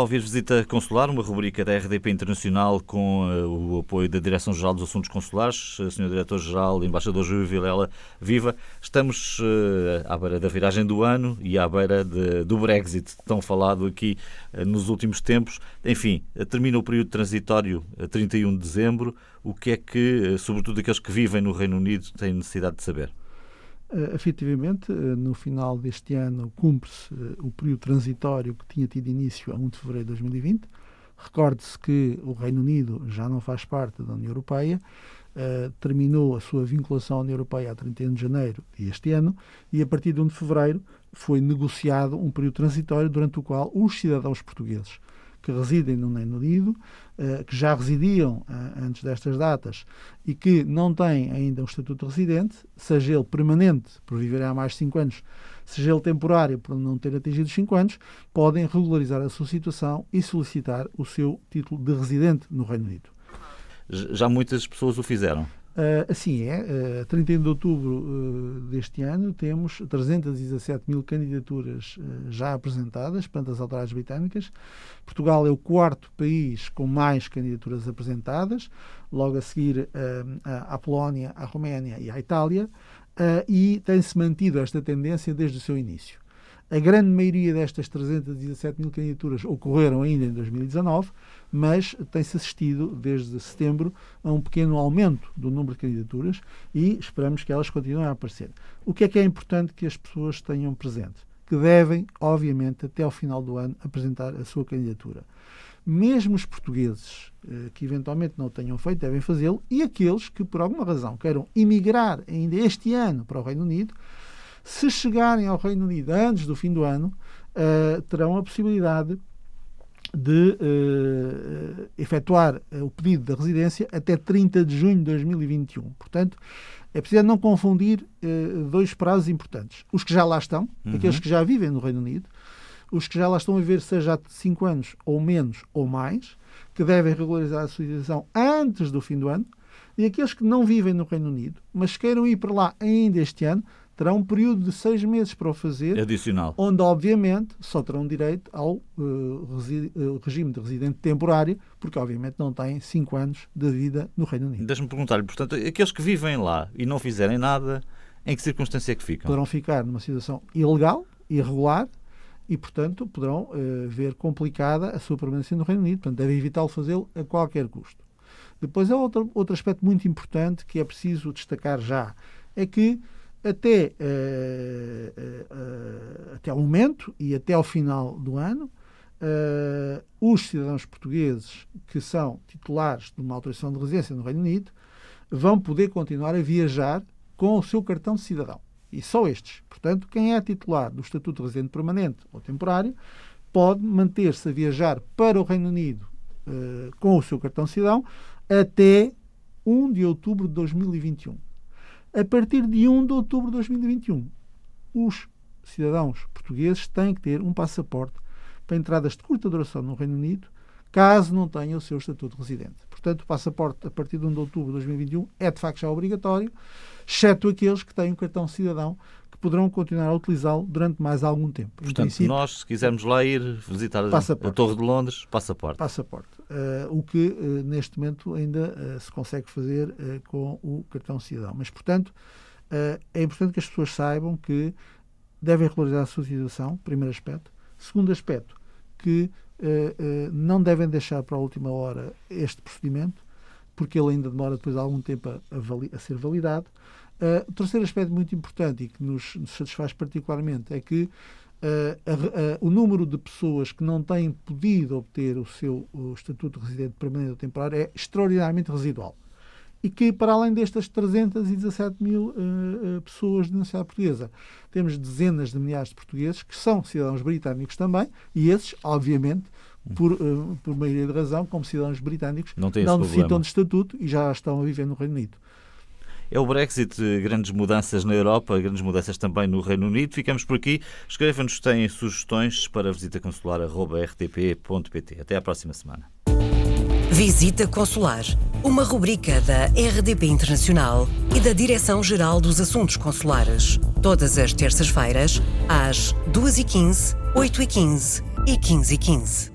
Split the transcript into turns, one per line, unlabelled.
Ouvir Visita Consular, uma rubrica da RDP Internacional com uh, o apoio da Direção-Geral dos Assuntos Consulares, uh, Sr. Diretor-Geral, Embaixador Júlio Vilela, viva. Estamos uh, à beira da viragem do ano e à beira de, do Brexit, tão falado aqui nos últimos tempos. Enfim, termina o período transitório a 31 de dezembro. O que é que, sobretudo aqueles que vivem no Reino Unido, têm necessidade de saber?
Uh, efetivamente, uh, no final deste ano, cumpre-se uh, o período transitório que tinha tido início a 1 de fevereiro de 2020. Recorde-se que o Reino Unido já não faz parte da União Europeia, terminou a sua vinculação à União Europeia a 31 de janeiro deste ano e, a partir de 1 de fevereiro, foi negociado um período transitório durante o qual os cidadãos portugueses que residem no Reino Unido, uh, que já residiam uh, antes destas datas e que não têm ainda um estatuto de residente, seja ele permanente, por viverem há mais de 5 anos, seja ele temporário, por não ter atingido os 5 anos, podem regularizar a sua situação e solicitar o seu título de residente no Reino Unido.
Já muitas pessoas o fizeram.
Uh, assim é, uh, 31 de outubro uh, deste ano temos 317 mil candidaturas já apresentadas perante as autoridades britânicas. Portugal é o quarto país com mais candidaturas apresentadas, logo a seguir à Polónia, à Roménia e à Itália, e tem-se mantido esta tendência desde o seu início. A grande maioria destas 317 mil candidaturas ocorreram ainda em 2019, mas tem-se assistido desde setembro a um pequeno aumento do número de candidaturas e esperamos que elas continuem a aparecer. O que é que é importante que as pessoas tenham presente? Que devem, obviamente, até ao final do ano, apresentar a sua candidatura. Mesmo os portugueses eh, que eventualmente não o tenham feito devem fazê-lo e aqueles que, por alguma razão, queiram emigrar ainda este ano para o Reino Unido se chegarem ao Reino Unido antes do fim do ano, uh, terão a possibilidade de uh, efetuar o pedido da residência até 30 de junho de 2021. Portanto, é preciso não confundir uh, dois prazos importantes. Os que já lá estão, uhum. aqueles que já vivem no Reino Unido, os que já lá estão a viver, seja há 5 anos ou menos ou mais, que devem regularizar a sua situação antes do fim do ano, e aqueles que não vivem no Reino Unido, mas queiram ir para lá ainda este ano, terá um período de seis meses para o fazer.
Adicional.
Onde, obviamente, só terão direito ao uh, regime de residente temporário, porque, obviamente, não têm cinco anos de vida no Reino Unido.
Deixa-me perguntar-lhe, portanto, aqueles que vivem lá e não fizerem nada, em que circunstância é que ficam?
Poderão ficar numa situação ilegal, irregular, e, portanto, poderão uh, ver complicada a sua permanência no Reino Unido. Portanto, devem evitá-lo fazê-lo a qualquer custo. Depois há outro, outro aspecto muito importante que é preciso destacar já, é que até, uh, uh, até ao momento e até ao final do ano, os cidadãos portugueses que são titulares de uma autorização de residência no Reino Unido vão poder continuar a viajar com o seu cartão de cidadão. E só estes. Portanto, quem é titular do Estatuto de Residente Permanente ou Temporário pode manter-se a viajar para o Reino Unido com o seu cartão de cidadão até 1 de outubro de 2021 a partir de 1 de outubro de 2021, os cidadãos portugueses têm que ter um passaporte para entradas de curta duração no Reino Unido, caso não tenham o seu estatuto de residente. Portanto, o passaporte a partir de 1 de outubro de 2021 é de facto já obrigatório, exceto aqueles que têm um cartão cidadão poderão continuar a utilizá-lo durante mais algum tempo.
Portanto, nós, se quisermos lá ir visitar passaporte. a Torre de Londres, passaporte.
Passaporte. Uh, o que uh, neste momento ainda uh, se consegue fazer com o cartão cidadão. Mas, portanto, é importante que as pessoas saibam que devem regularizar a sua situação, primeiro aspecto. Segundo aspecto, que não devem deixar para a última hora este procedimento, porque ele ainda demora depois algum tempo a, a, a ser validado. o terceiro aspecto muito importante e que nos, nos satisfaz particularmente é que Uh, uh, uh, o número de pessoas que não têm podido obter o seu o estatuto de residente permanente ou temporário é extraordinariamente residual. E que, para além destas 317 mil pessoas de nacionalidade portuguesa, temos dezenas de milhares de portugueses que são cidadãos britânicos também, e esses, obviamente, por, por maioria de razão, como cidadãos britânicos,
não,
não necessitam de estatuto e já estão a viver no Reino Unido.
É o Brexit, grandes mudanças na Europa, grandes mudanças também no Reino Unido. Ficamos por aqui. Escreva-nos, têm sugestões para visita consular.rtp.pt. Até à próxima semana.
Visita Consular, uma rubrica da RDP Internacional e da Direção-Geral dos Assuntos Consulares. Todas as terças-feiras, às 2h15, 8h15 e 15h15.